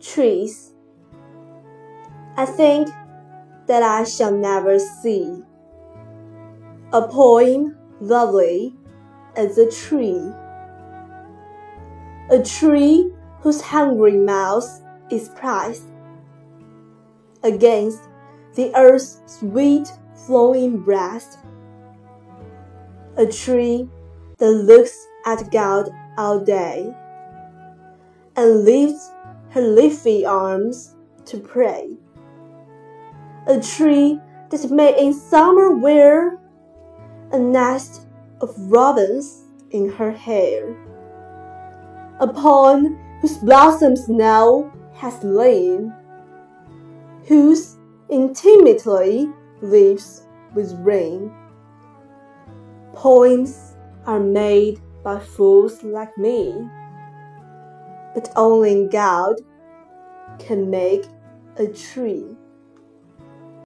trees. I think that I shall never see a poem lovely as a tree. A tree whose hungry mouth is pressed against the earth's sweet flowing breast. A tree that looks at God all day and lifts her leafy arms to pray. A tree that may in summer wear a nest of robins in her hair. Upon whose blossoms now has lain, whose intimately lives with rain. Poems are made by fools like me, but only God can make a tree.